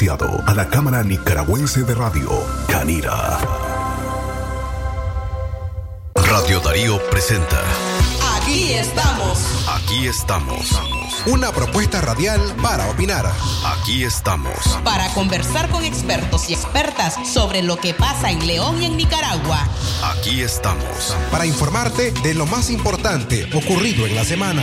asociado a la Cámara Nicaragüense de Radio, Canira. Radio Darío presenta. Aquí estamos. Aquí estamos. Una propuesta radial para opinar. Aquí estamos. Para conversar con expertos y expertas sobre lo que pasa en León y en Nicaragua. Aquí estamos. Para informarte de lo más importante ocurrido en la semana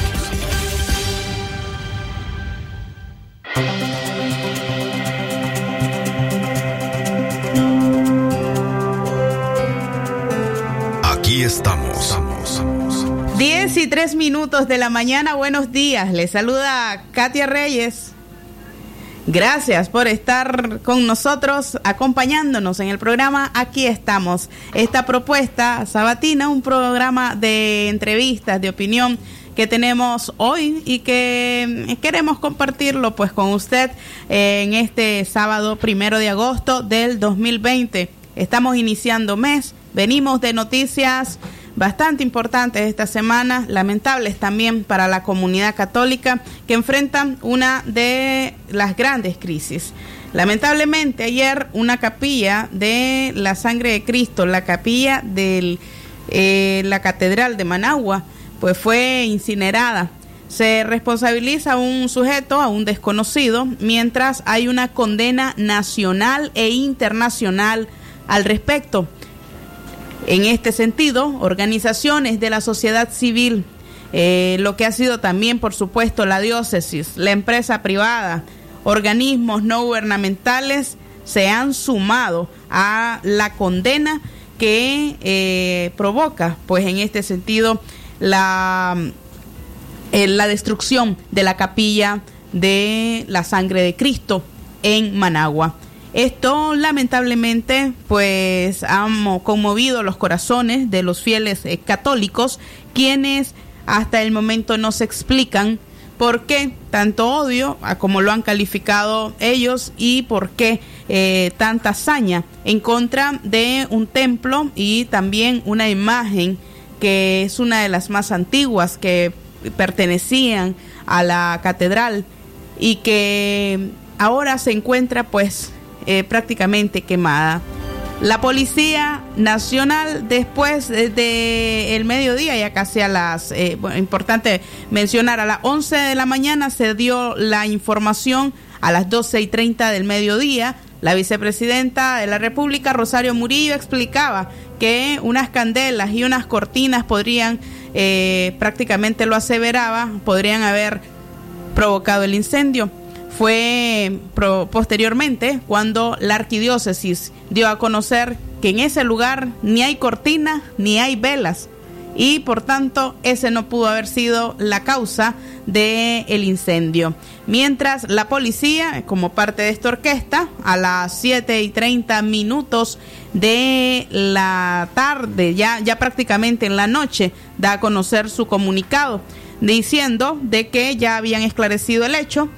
Y 3 minutos de la mañana, buenos días. Les saluda Katia Reyes. Gracias por estar con nosotros, acompañándonos en el programa. Aquí estamos. Esta propuesta sabatina, un programa de entrevistas, de opinión que tenemos hoy y que queremos compartirlo pues con usted en este sábado primero de agosto del 2020. Estamos iniciando mes, venimos de noticias bastante importantes esta semana, lamentables también para la comunidad católica que enfrenta una de las grandes crisis. Lamentablemente ayer una capilla de la sangre de Cristo, la capilla de eh, la Catedral de Managua, pues fue incinerada. Se responsabiliza a un sujeto, a un desconocido, mientras hay una condena nacional e internacional al respecto. En este sentido, organizaciones de la sociedad civil, eh, lo que ha sido también, por supuesto, la diócesis, la empresa privada, organismos no gubernamentales, se han sumado a la condena que eh, provoca, pues en este sentido, la, eh, la destrucción de la capilla de la sangre de Cristo en Managua. Esto lamentablemente pues ha conmovido los corazones de los fieles eh, católicos quienes hasta el momento no se explican por qué tanto odio, como lo han calificado ellos, y por qué eh, tanta hazaña en contra de un templo y también una imagen que es una de las más antiguas que pertenecían a la catedral y que ahora se encuentra pues eh, prácticamente quemada. La Policía Nacional, después de el mediodía, ya casi a las, eh, importante mencionar, a las 11 de la mañana se dio la información, a las 12 y 30 del mediodía, la vicepresidenta de la República, Rosario Murillo, explicaba que unas candelas y unas cortinas podrían, eh, prácticamente lo aseveraba, podrían haber provocado el incendio fue posteriormente cuando la arquidiócesis dio a conocer que en ese lugar ni hay cortina ni hay velas y por tanto ese no pudo haber sido la causa del el incendio. Mientras la policía, como parte de esta orquesta, a las 7 y 30 minutos de la tarde, ya, ya prácticamente en la noche, da a conocer su comunicado diciendo de que ya habían esclarecido el hecho,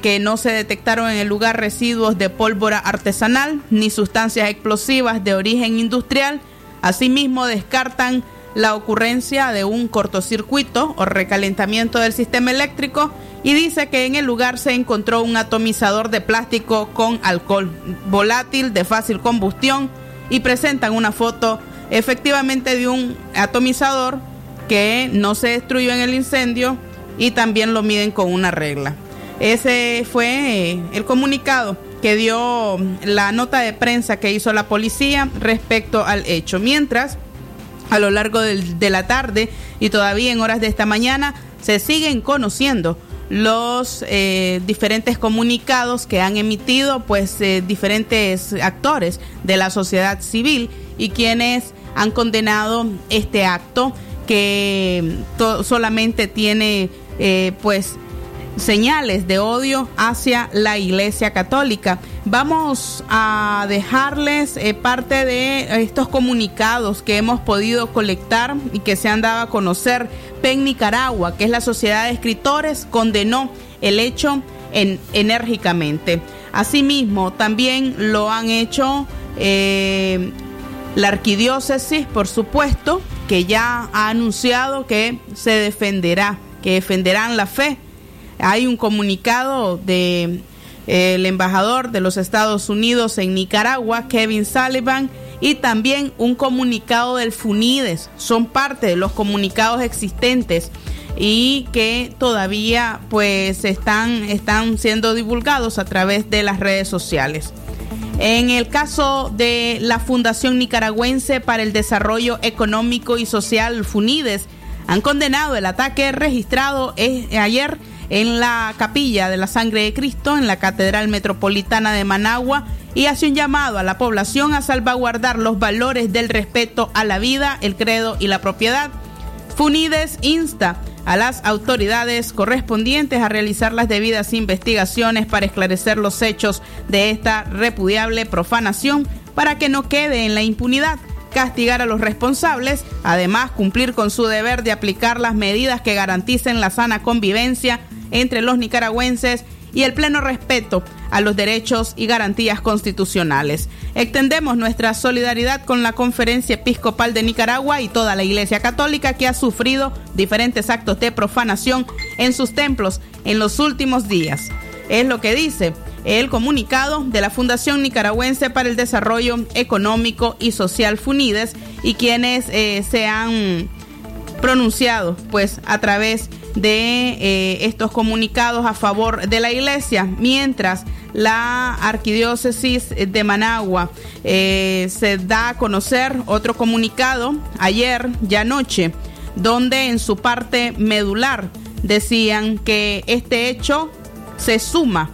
que no se detectaron en el lugar residuos de pólvora artesanal ni sustancias explosivas de origen industrial. Asimismo, descartan la ocurrencia de un cortocircuito o recalentamiento del sistema eléctrico y dice que en el lugar se encontró un atomizador de plástico con alcohol volátil de fácil combustión y presentan una foto efectivamente de un atomizador que no se destruyó en el incendio y también lo miden con una regla. Ese fue eh, el comunicado que dio la nota de prensa que hizo la policía respecto al hecho. Mientras, a lo largo de la tarde y todavía en horas de esta mañana, se siguen conociendo los eh, diferentes comunicados que han emitido pues eh, diferentes actores de la sociedad civil y quienes han condenado este acto que solamente tiene pues señales de odio hacia la Iglesia Católica. Vamos a dejarles eh, parte de estos comunicados que hemos podido colectar y que se han dado a conocer. PEN Nicaragua, que es la Sociedad de Escritores, condenó el hecho en, enérgicamente. Asimismo, también lo han hecho eh, la arquidiócesis, por supuesto, que ya ha anunciado que se defenderá, que defenderán la fe. Hay un comunicado de el embajador de los Estados Unidos en Nicaragua, Kevin Sullivan, y también un comunicado del FUNIDES. Son parte de los comunicados existentes y que todavía pues están, están siendo divulgados a través de las redes sociales. En el caso de la Fundación Nicaragüense para el Desarrollo Económico y Social, FUNIDES, han condenado el ataque registrado eh, ayer en la capilla de la sangre de Cristo en la Catedral Metropolitana de Managua y hace un llamado a la población a salvaguardar los valores del respeto a la vida, el credo y la propiedad. FUNIDES insta a las autoridades correspondientes a realizar las debidas investigaciones para esclarecer los hechos de esta repudiable profanación para que no quede en la impunidad castigar a los responsables, además cumplir con su deber de aplicar las medidas que garanticen la sana convivencia entre los nicaragüenses y el pleno respeto a los derechos y garantías constitucionales. Extendemos nuestra solidaridad con la Conferencia Episcopal de Nicaragua y toda la Iglesia Católica que ha sufrido diferentes actos de profanación en sus templos en los últimos días. Es lo que dice el comunicado de la Fundación Nicaragüense para el Desarrollo Económico y Social FUNIDES y quienes eh, se han pronunciado pues a través de eh, estos comunicados a favor de la iglesia, mientras la arquidiócesis de Managua eh, se da a conocer otro comunicado ayer, ya anoche, donde en su parte medular decían que este hecho se suma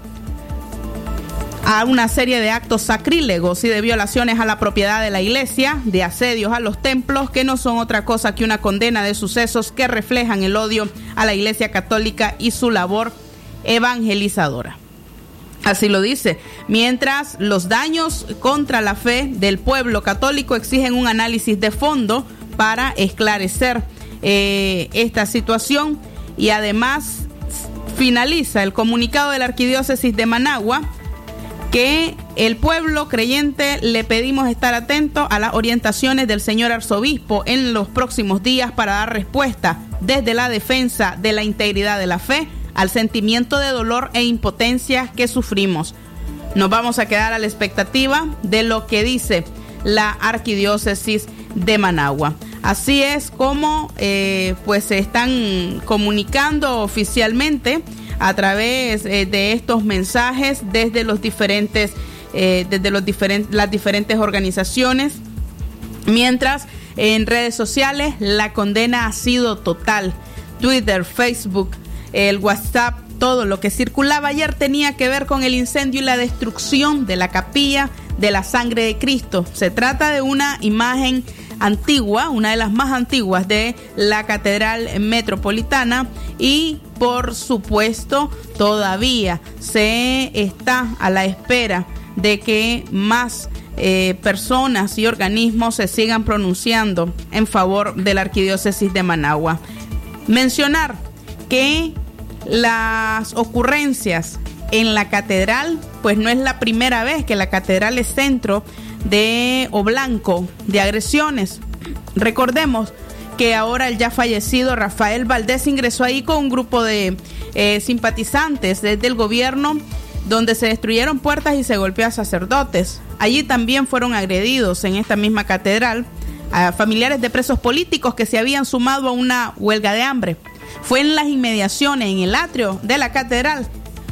a una serie de actos sacrílegos y de violaciones a la propiedad de la iglesia, de asedios a los templos, que no son otra cosa que una condena de sucesos que reflejan el odio a la iglesia católica y su labor evangelizadora. Así lo dice. Mientras los daños contra la fe del pueblo católico exigen un análisis de fondo para esclarecer eh, esta situación y además finaliza el comunicado de la Arquidiócesis de Managua que el pueblo creyente le pedimos estar atento a las orientaciones del señor arzobispo en los próximos días para dar respuesta desde la defensa de la integridad de la fe al sentimiento de dolor e impotencia que sufrimos. Nos vamos a quedar a la expectativa de lo que dice la arquidiócesis de Managua. Así es como eh, pues se están comunicando oficialmente a través eh, de estos mensajes desde los diferentes, eh, desde los las diferentes organizaciones. Mientras en redes sociales la condena ha sido total. Twitter, Facebook, el WhatsApp, todo lo que circulaba ayer tenía que ver con el incendio y la destrucción de la capilla de la sangre de Cristo. Se trata de una imagen antigua, una de las más antiguas de la Catedral Metropolitana y por supuesto todavía se está a la espera de que más eh, personas y organismos se sigan pronunciando en favor de la arquidiócesis de Managua. Mencionar que las ocurrencias en la catedral, pues no es la primera vez que la catedral es centro de o blanco de agresiones. Recordemos que ahora el ya fallecido Rafael Valdés ingresó ahí con un grupo de eh, simpatizantes desde el gobierno donde se destruyeron puertas y se golpeó a sacerdotes. Allí también fueron agredidos en esta misma catedral a familiares de presos políticos que se habían sumado a una huelga de hambre. Fue en las inmediaciones, en el atrio de la catedral,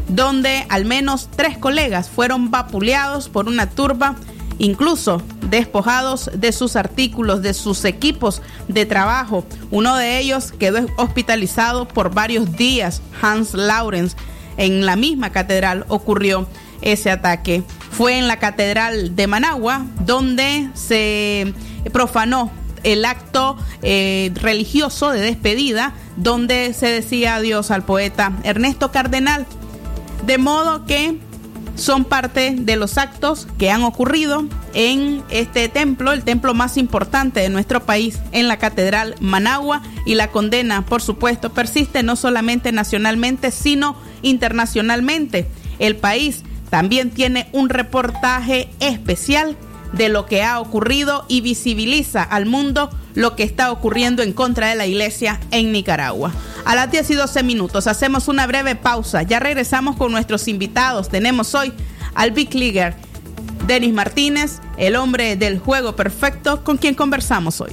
donde al menos tres colegas fueron vapuleados por una turba incluso despojados de sus artículos, de sus equipos de trabajo. Uno de ellos quedó hospitalizado por varios días, Hans Laurens. En la misma catedral ocurrió ese ataque. Fue en la catedral de Managua donde se profanó el acto eh, religioso de despedida donde se decía adiós al poeta Ernesto Cardenal. De modo que son parte de los actos que han ocurrido en este templo, el templo más importante de nuestro país, en la Catedral Managua, y la condena, por supuesto, persiste no solamente nacionalmente, sino internacionalmente. El país también tiene un reportaje especial de lo que ha ocurrido y visibiliza al mundo lo que está ocurriendo en contra de la iglesia en Nicaragua. A las 10 y 12 minutos hacemos una breve pausa. Ya regresamos con nuestros invitados. Tenemos hoy al Big Leaguer, Denis Martínez, el hombre del juego perfecto, con quien conversamos hoy.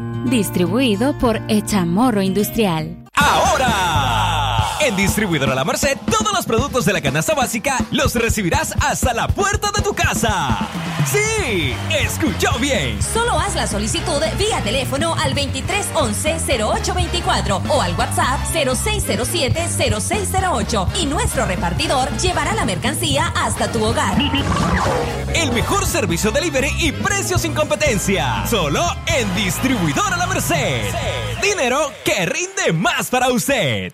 Distribuido por Echamorro Industrial. Ahora, en Distribuidora La Merced, todos los productos de la canasta básica los recibirás hasta la puerta de tu casa. Sí, escuchó bien. Solo haz la solicitud vía teléfono al 2311-0824 o al WhatsApp 0607-0608 y nuestro repartidor llevará la mercancía hasta tu hogar. El mejor servicio delivery y precios sin competencia. Solo en Distribuidora La Merced. Dinero que rinde más para usted.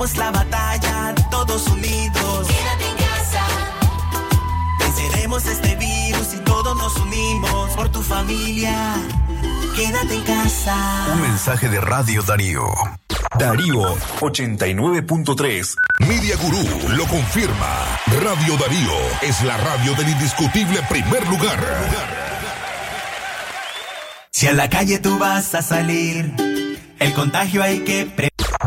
Ganemos la batalla, todos unidos. Quédate en casa. Venceremos este virus y todos nos unimos por tu familia. Quédate en casa. Un mensaje de Radio Darío. Darío 89.3. Media Gurú lo confirma. Radio Darío es la radio del indiscutible primer lugar. Si a la calle tú vas a salir, el contagio hay que pre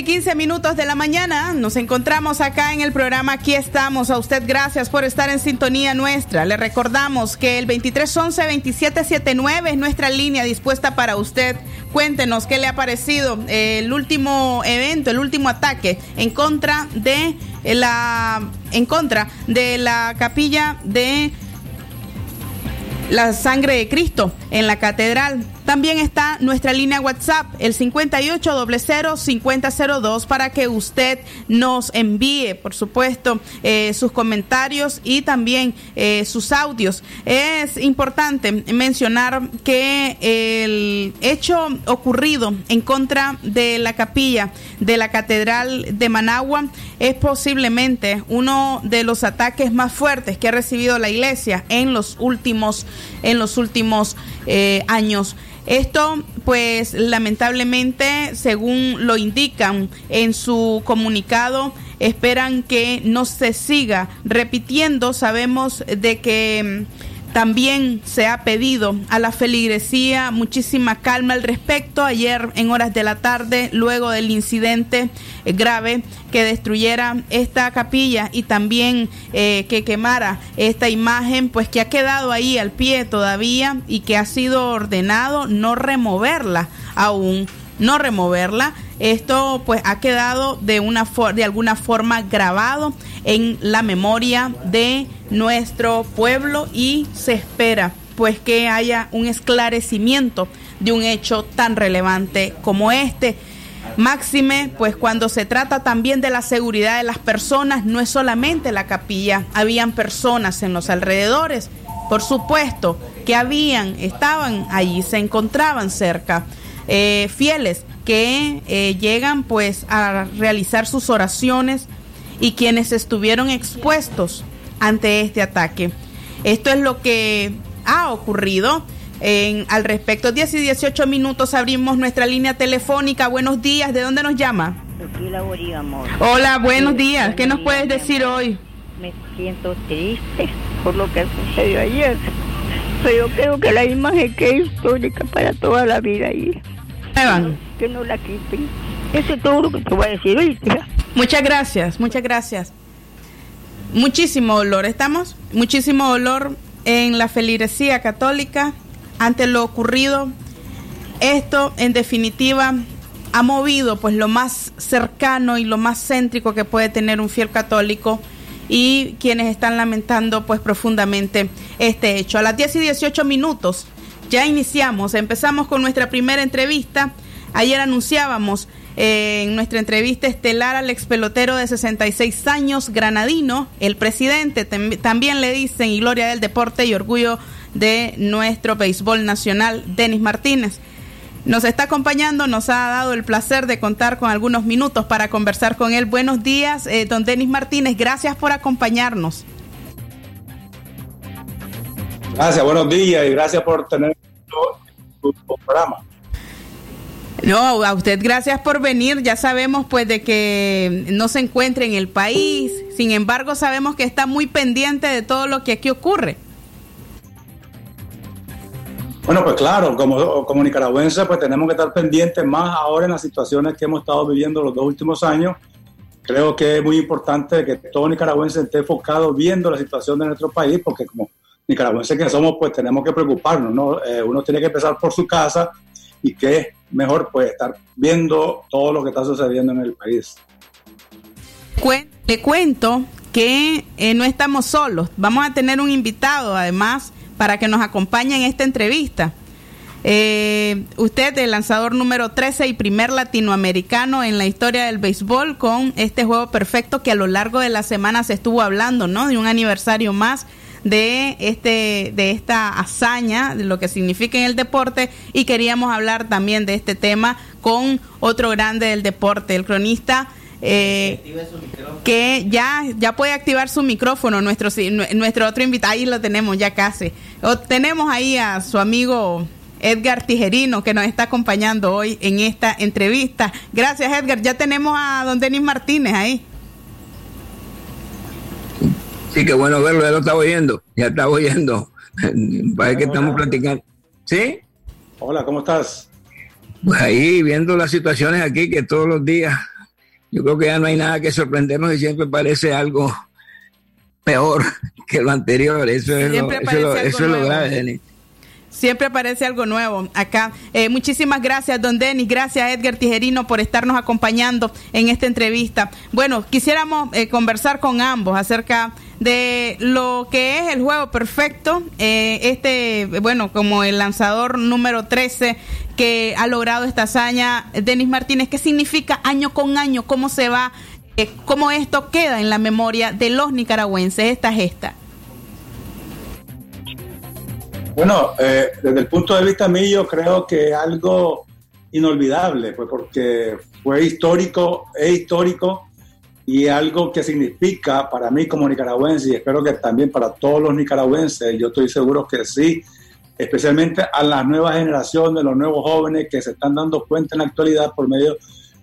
Y 15 minutos de la mañana nos encontramos acá en el programa Aquí estamos. A usted gracias por estar en sintonía nuestra. Le recordamos que el 2311-2779 es nuestra línea dispuesta para usted. Cuéntenos qué le ha parecido el último evento, el último ataque en contra de la en contra de la capilla de la sangre de Cristo en la catedral. También está nuestra línea WhatsApp, el 5800-5002, para que usted nos envíe, por supuesto, eh, sus comentarios y también eh, sus audios. Es importante mencionar que el hecho ocurrido en contra de la capilla de la Catedral de Managua es posiblemente uno de los ataques más fuertes que ha recibido la iglesia en los últimos, en los últimos eh, años. Esto, pues lamentablemente, según lo indican en su comunicado, esperan que no se siga repitiendo. Sabemos de que mm, también se ha pedido a la feligresía muchísima calma al respecto. Ayer en horas de la tarde, luego del incidente eh, grave que destruyera esta capilla y también eh, que quemara esta imagen, pues que ha quedado ahí al pie todavía y que ha sido ordenado no removerla aún, no removerla. Esto pues ha quedado de una de alguna forma grabado en la memoria de nuestro pueblo y se espera pues que haya un esclarecimiento de un hecho tan relevante como este. Máxime, pues cuando se trata también de la seguridad de las personas, no es solamente la capilla, habían personas en los alrededores, por supuesto, que habían, estaban allí, se encontraban cerca, eh, fieles que eh, llegan pues a realizar sus oraciones y quienes estuvieron expuestos ante este ataque. Esto es lo que ha ocurrido. En, al respecto, 10 y 18 minutos abrimos nuestra línea telefónica. Buenos días, ¿de dónde nos llama? Hola, buenos días. ¿Qué nos puedes decir hoy? Me siento triste por lo que sucedió ayer. Pero yo creo que la imagen que es histórica para toda la vida ahí. Que no la quiten. Eso es todo lo que te voy a decir ahorita. Muchas gracias, muchas gracias. Muchísimo dolor, ¿estamos? Muchísimo dolor en la feligresía católica ante lo ocurrido. Esto, en definitiva, ha movido pues lo más cercano y lo más céntrico que puede tener un fiel católico y quienes están lamentando pues profundamente este hecho. A las 10 y 18 minutos ya iniciamos, empezamos con nuestra primera entrevista. Ayer anunciábamos eh, en nuestra entrevista estelar al ex pelotero de 66 años, granadino, el presidente, también le dicen, y gloria del deporte y orgullo de nuestro béisbol nacional, Denis Martínez. Nos está acompañando, nos ha dado el placer de contar con algunos minutos para conversar con él. Buenos días, eh, don Denis Martínez, gracias por acompañarnos. Gracias, buenos días y gracias por tener tu, programa. No, a usted gracias por venir. Ya sabemos pues de que no se encuentra en el país. Sin embargo, sabemos que está muy pendiente de todo lo que aquí ocurre. Bueno, pues claro, como, como nicaragüenses, pues tenemos que estar pendientes más ahora en las situaciones que hemos estado viviendo los dos últimos años. Creo que es muy importante que todo nicaragüense esté enfocado viendo la situación de nuestro país, porque como nicaragüenses que somos, pues tenemos que preocuparnos, ¿no? Eh, uno tiene que empezar por su casa y que es mejor pues estar viendo todo lo que está sucediendo en el país. Le cuento que eh, no estamos solos. Vamos a tener un invitado, además, para que nos acompañe en esta entrevista. Eh, usted, el lanzador número 13 y primer latinoamericano en la historia del béisbol con este juego perfecto que a lo largo de la semana se estuvo hablando, ¿no? De un aniversario más de este de esta hazaña, de lo que significa en el deporte y queríamos hablar también de este tema con otro grande del deporte, el cronista eh, que ya ya puede activar su micrófono nuestro nuestro otro invitado ahí lo tenemos ya casi. Tenemos ahí a su amigo Edgar Tijerino que nos está acompañando hoy en esta entrevista. Gracias Edgar. Ya tenemos a don Denis Martínez ahí Sí, qué bueno verlo, ya lo estaba oyendo, ya estaba oyendo. Parece que estamos platicando. ¿Sí? Hola, ¿cómo estás? Pues ahí viendo las situaciones aquí que todos los días, yo creo que ya no hay nada que sorprendernos y siempre parece algo peor que lo anterior. Eso es lo, eso es lo- eso es lo grave, Denis. Siempre aparece algo nuevo acá. Eh, muchísimas gracias, don Denis. Gracias, Edgar Tijerino, por estarnos acompañando en esta entrevista. Bueno, quisiéramos eh, conversar con ambos acerca de lo que es el juego perfecto. Eh, este, bueno, como el lanzador número 13 que ha logrado esta hazaña, Denis Martínez, ¿qué significa año con año? ¿Cómo se va? Eh, ¿Cómo esto queda en la memoria de los nicaragüenses, esta gesta? Bueno, eh, desde el punto de vista mío, creo que algo inolvidable, pues porque fue histórico, es histórico y algo que significa para mí como nicaragüense y espero que también para todos los nicaragüenses, yo estoy seguro que sí, especialmente a la nueva generación de los nuevos jóvenes que se están dando cuenta en la actualidad por medio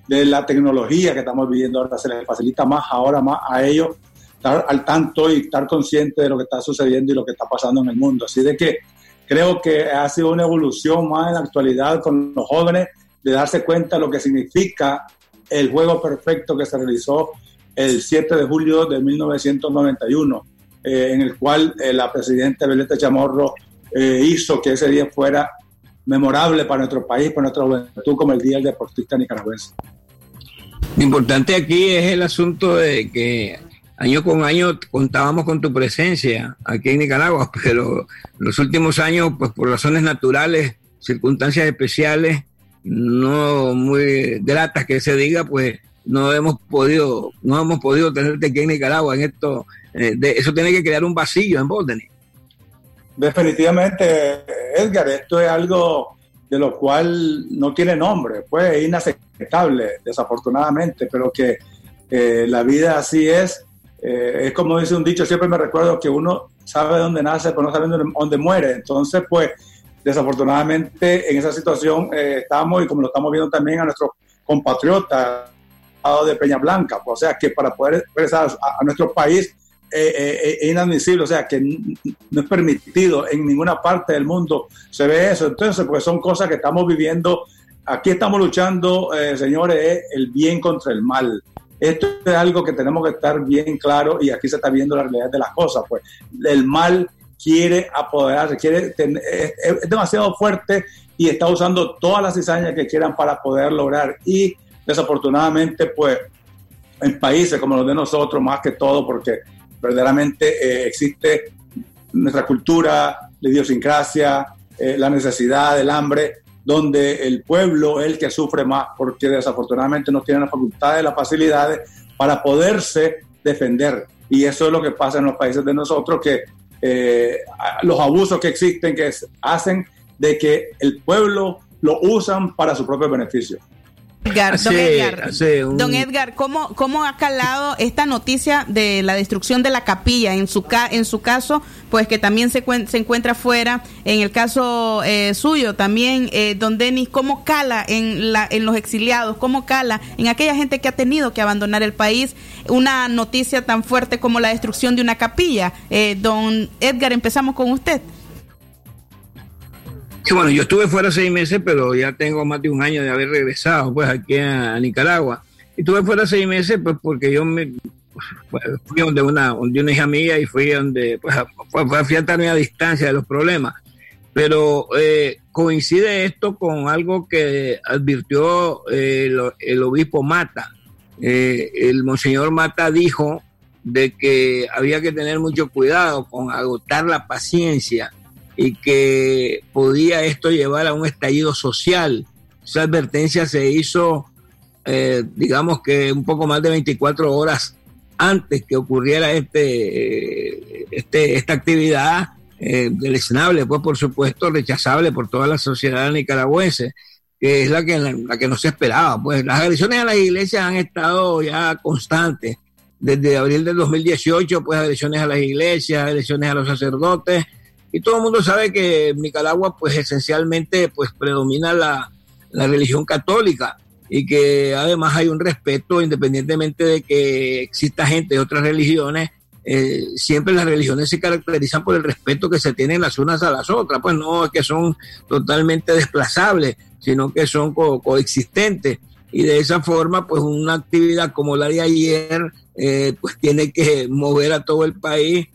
de la tecnología que estamos viviendo ahora, se les facilita más ahora más a ellos estar al tanto y estar consciente de lo que está sucediendo y lo que está pasando en el mundo. Así de que creo que ha sido una evolución más en la actualidad con los jóvenes de darse cuenta de lo que significa el juego perfecto que se realizó el 7 de julio de 1991, eh, en el cual eh, la presidenta Beleta Chamorro eh, hizo que ese día fuera memorable para nuestro país, para nuestra juventud, como el Día del Deportista Nicaragüense. Lo importante aquí es el asunto de que año con año contábamos con tu presencia aquí en Nicaragua, pero los últimos años, pues por razones naturales, circunstancias especiales, no muy gratas que se diga, pues no hemos podido, no hemos podido tenerte aquí en Nicaragua en esto. Eh, de, eso tiene que crear un vacío en Bordeni. Definitivamente, Edgar, esto es algo de lo cual no tiene nombre, pues es inaceptable, desafortunadamente, pero que eh, la vida así es. Eh, es como dice un dicho, siempre me recuerdo que uno sabe dónde nace, pero no sabe dónde, dónde muere. Entonces, pues, desafortunadamente en esa situación estamos y como lo estamos viendo también a nuestros compatriotas de Peña Blanca, o sea que para poder expresar a, a nuestro país eh, eh, es inadmisible, o sea que no es permitido en ninguna parte del mundo se ve eso, entonces pues son cosas que estamos viviendo, aquí estamos luchando, eh, señores, es el bien contra el mal. Esto es algo que tenemos que estar bien claro y aquí se está viendo la realidad de las cosas, pues. El mal quiere apoderarse, quiere tener, es, es demasiado fuerte y está usando todas las cizañas que quieran para poder lograr. Y desafortunadamente, pues, en países como los de nosotros, más que todo, porque verdaderamente eh, existe nuestra cultura, la idiosincrasia, eh, la necesidad, el hambre, donde el pueblo es el que sufre más, porque desafortunadamente no tiene las facultades, las facilidades para poderse defender. Y eso es lo que pasa en los países de nosotros, que eh, los abusos que existen, que hacen de que el pueblo lo usan para su propio beneficio. Edgar, don Edgar, don Edgar ¿cómo, ¿cómo ha calado esta noticia de la destrucción de la capilla? En su, ca en su caso, pues que también se, se encuentra fuera, en el caso eh, suyo también, eh, don Denis, ¿cómo cala en, la, en los exiliados? ¿Cómo cala en aquella gente que ha tenido que abandonar el país una noticia tan fuerte como la destrucción de una capilla? Eh, don Edgar, empezamos con usted. Bueno, yo estuve fuera seis meses, pero ya tengo más de un año de haber regresado, pues, aquí a, Nicaragua. Y estuve fuera seis meses, pues, porque yo me fui donde una, donde una hija mía y fui donde, pues, fue a fiatarme a distancia de los problemas. Pero eh, coincide esto con algo que advirtió eh, el, el, obispo Mata. Eh, el monseñor Mata dijo de que había que tener mucho cuidado con agotar la paciencia y que podía esto llevar a un estallido social. Esa advertencia se hizo, eh, digamos que un poco más de 24 horas antes que ocurriera este, este esta actividad eh, pues por supuesto rechazable por toda la sociedad nicaragüense, que es la que, la que no se esperaba. Pues las agresiones a las iglesias han estado ya constantes. Desde abril del 2018, pues agresiones a las iglesias, agresiones a los sacerdotes, y todo el mundo sabe que Nicaragua pues esencialmente pues predomina la, la, religión católica y que además hay un respeto independientemente de que exista gente de otras religiones eh, siempre las religiones se caracterizan por el respeto que se tienen las unas a las otras. Pues no es que son totalmente desplazables sino que son co coexistentes. Y de esa forma pues una actividad como la de ayer eh, pues tiene que mover a todo el país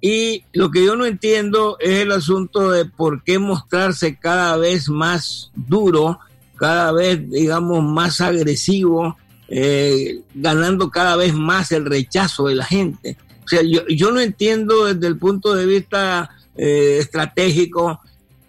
y lo que yo no entiendo es el asunto de por qué mostrarse cada vez más duro, cada vez, digamos, más agresivo, eh, ganando cada vez más el rechazo de la gente. O sea, yo, yo no entiendo desde el punto de vista eh, estratégico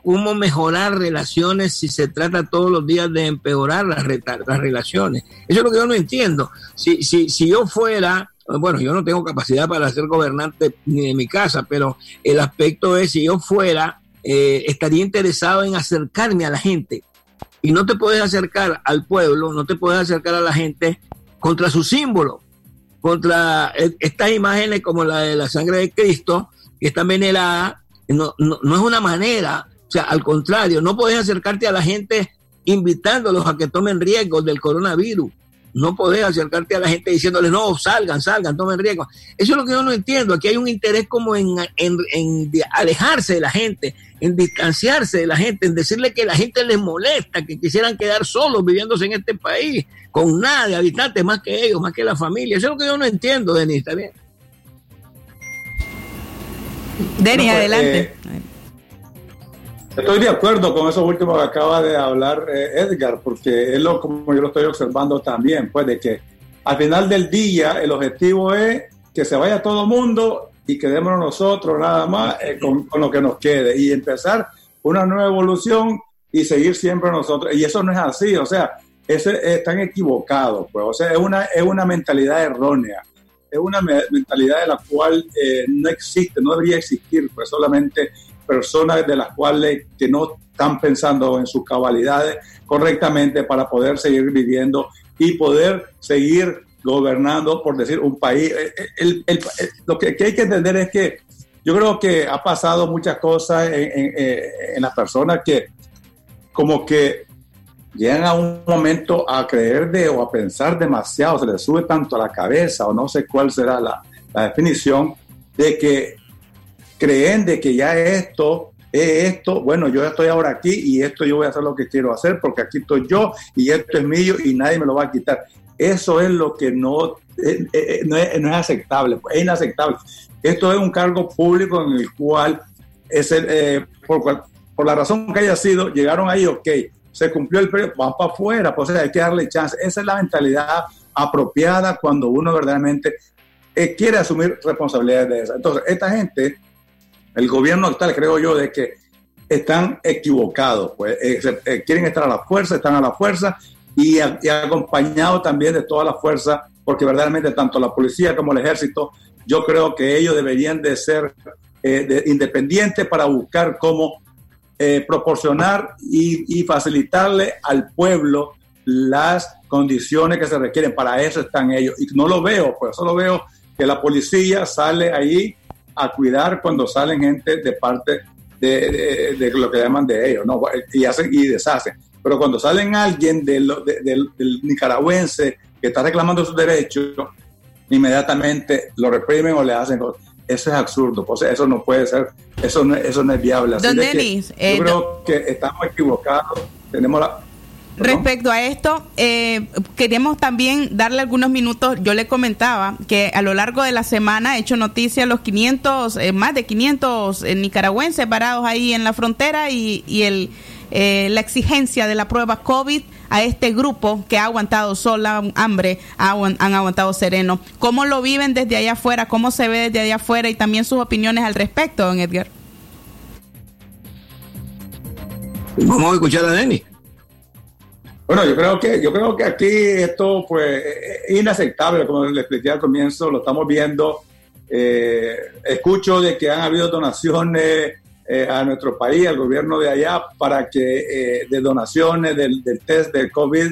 cómo mejorar relaciones si se trata todos los días de empeorar las, las relaciones. Eso es lo que yo no entiendo. Si, si, si yo fuera bueno, yo no tengo capacidad para ser gobernante ni de mi casa, pero el aspecto es, si yo fuera, eh, estaría interesado en acercarme a la gente. Y no te puedes acercar al pueblo, no te puedes acercar a la gente contra su símbolo, contra e, estas imágenes como la de la sangre de Cristo, que está envenenada, no, no, no es una manera O sea, al contrario, no podés acercarte a la gente invitándolos a que tomen riesgos del coronavirus. No podés acercarte a la gente diciéndoles, no, salgan, salgan, tomen riesgos. Eso es lo que yo no entiendo. Aquí hay un interés como en, en, alejarse de la gente, en distanciarse de la gente, en decirle que la gente les molesta, que quisieran quedar solos viviéndose en este país, con nada de habitantes más que ellos, más que la familia. Eso es lo que yo no entiendo, Denis, ¿está bien? Denis, Bueno, pues, adelante. eh, Estoy de acuerdo con eso último que acaba de hablar eh, Edgar, porque es lo como yo lo estoy observando también, pues de que al final del día el objetivo es que se vaya todo mundo y quedémonos nosotros nada más eh, con, lo que nos quede y empezar una nueva evolución y seguir siempre nosotros. Y eso no es así, o sea, ese, están equivocados, pues, o sea, es una, es una mentalidad errónea, es una me- mentalidad de la cual eh, no existe, no debería existir, pues solamente personas de las cuales que no están pensando en sus cabalidades correctamente para poder seguir viviendo y poder seguir gobernando, por decir, un país. Eh, eh, lo que, hay que entender es que yo creo que ha pasado muchas cosas eh, en las personas que como que llegan a un momento a creer de o a pensar demasiado, se les sube tanto a la cabeza o no sé cuál será la definición de que creen de que ya esto es esto, bueno, yo estoy ahora aquí y esto yo voy a hacer lo que quiero hacer porque aquí estoy yo y esto es mío y nadie me lo va a quitar. Eso es lo que no, eh, eh, no, es, no es aceptable, pues, es inaceptable. Esto es un cargo público en el cual, es el, eh, por, cual- por la razón que haya sido, llegaron ahí, ok, se cumplió el periodo, van para afuera, pues hay que darle chance. Esa es la mentalidad apropiada cuando uno verdaderamente eh, quiere asumir responsabilidades de esa. Entonces, esta gente, el gobierno actual, creo yo, de que están equivocados, pues eh, eh, quieren estar a la fuerza, están a la fuerza y, a- y acompañados también de toda la fuerza, porque verdaderamente tanto la policía como el ejército, yo creo que ellos deberían de ser eh, de- independientes para buscar cómo proporcionar y, y facilitarle al pueblo las condiciones que se requieren. Para eso están ellos. Y no lo veo, pues solo veo que la policía sale ahí a cuidar cuando salen gente de parte de, de- de lo que llaman de ellos, ¿no? Y hacen y deshacen. Pero cuando salen alguien de lo- de- del, nicaragüense que está reclamando sus derechos, inmediatamente lo reprimen o le hacen cosas. Eso es absurdo, pues eso no puede ser, eso no, eso no es viable. Así Don que Denis, eh, yo creo que estamos equivocados, tenemos la... Respecto a esto, eh, queríamos también darle algunos minutos. Yo le comentaba que a lo largo de la semana he hecho noticia los 500, eh, más de 500 eh, nicaragüenses parados ahí en la frontera y, y el, eh, la exigencia de la prueba COVID a este grupo que ha aguantado sola, hambre, han aguantado sereno. ¿Cómo lo viven desde allá afuera? ¿Cómo se ve desde allá afuera? Y también sus opiniones al respecto, don Edgar. Vamos a escuchar a Denis. Bueno, yo creo que yo creo que aquí esto pues es inaceptable, como le expliqué al comienzo, lo estamos viendo. Eh, escucho de que han habido donaciones eh, a nuestro país, al gobierno de allá, para que eh, de donaciones del, test del COVID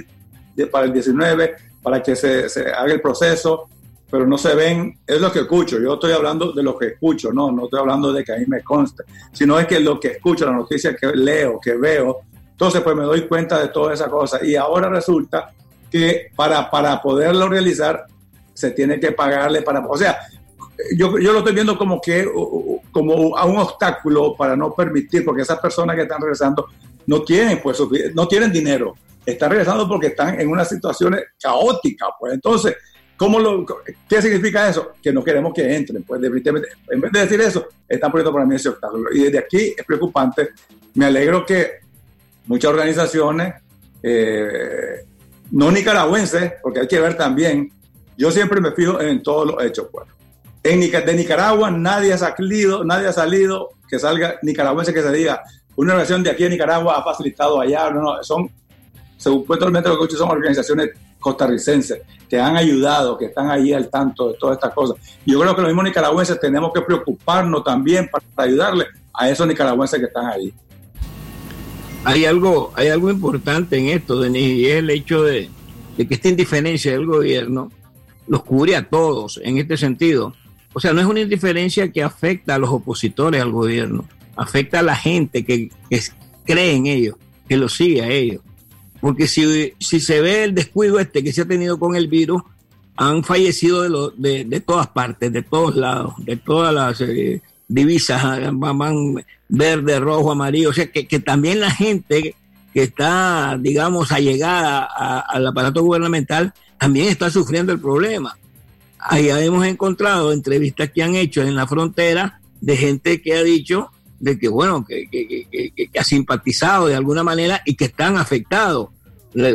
para el 19, para que se, se haga el proceso, pero no se ven, es lo que escucho. Yo estoy hablando de lo que escucho, no, no estoy hablando de que a mí me conste, sino es que lo que escucho, la noticia que leo, que veo, entonces, pues me doy cuenta de toda esa cosa. Y ahora resulta que para, para poderlo realizar, se tiene que pagarle para... O sea, yo, yo lo estoy viendo como que como a un obstáculo para no permitir, porque esas personas que están regresando no tienen, pues, no tienen dinero. Están regresando porque están en unas situaciones caóticas. Pues entonces, ¿cómo lo, ¿qué significa eso? Que no queremos que entren. Pues definitivamente, en vez de decir eso, están poniendo para mí ese obstáculo. Y desde aquí es preocupante. Me alegro que muchas organizaciones, eh, no nicaragüenses, porque hay que ver también, yo siempre me fijo en todos los hechos. Pues. En de Nicaragua nadie ha salido, nadie ha salido que salga nicaragüense que se diga, una organización de aquí de Nicaragua ha facilitado allá, no, no, son, supuestamente lo que son organizaciones costarricenses que han ayudado, que están ahí al tanto de todas estas cosas. Yo creo que los mismos nicaragüenses tenemos que preocuparnos también para ayudarle a esos nicaragüenses que están ahí. Hay algo, hay algo importante en esto, Denis, y es el hecho de, que esta indiferencia del gobierno los cubre a todos en este sentido. O sea, no es una indiferencia que afecta a los opositores al gobierno, afecta a la gente que, cree en ellos, que lo sigue a ellos. Porque si, si se ve el descuido este que se ha tenido con el virus, han fallecido de, de todas partes, de todos lados, de todas las eh, divisas, ah, van, verde, rojo, amarillo. O sea, que, que también la gente que está, digamos, allegada a- al aparato gubernamental, también está sufriendo el problema. Ahí hemos encontrado entrevistas que han hecho en la frontera de gente que ha dicho de que, bueno, que, que- que- ha simpatizado de alguna manera y que están afectados. La-